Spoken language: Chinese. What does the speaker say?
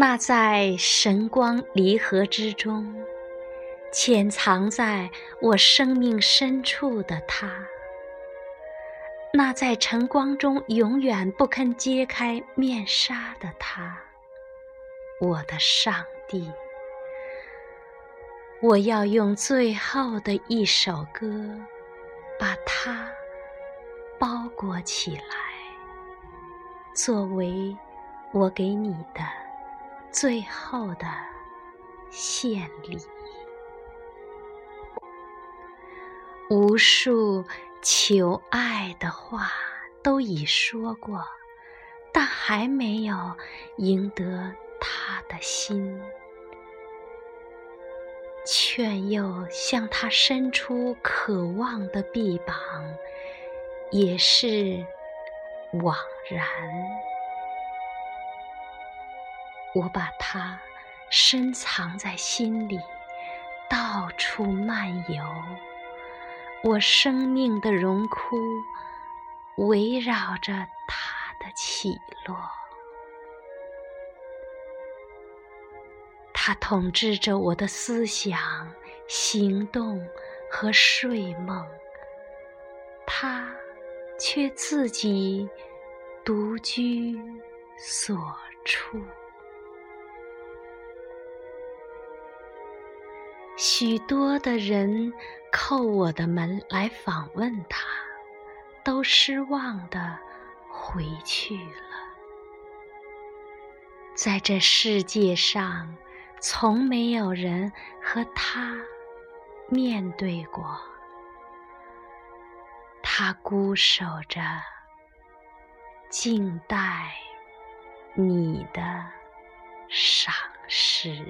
那在神光离合之中，潜藏在我生命深处的他，那在晨光中永远不肯揭开面纱的他，我的上帝，我要用最后的一首歌，把它包裹起来，作为我给你的。最后的献礼，无数求爱的话都已说过，但还没有赢得他的心，劝又向他伸出渴望的臂膀，也是枉然。我把它深藏在心里，到处漫游。我生命的荣枯围绕着它的起落，它统治着我的思想、行动和睡梦，它却自己独居所处。许多的人叩我的门来访问他，都失望的回去了。在这世界上，从没有人和他面对过。他孤守着，静待你的赏识。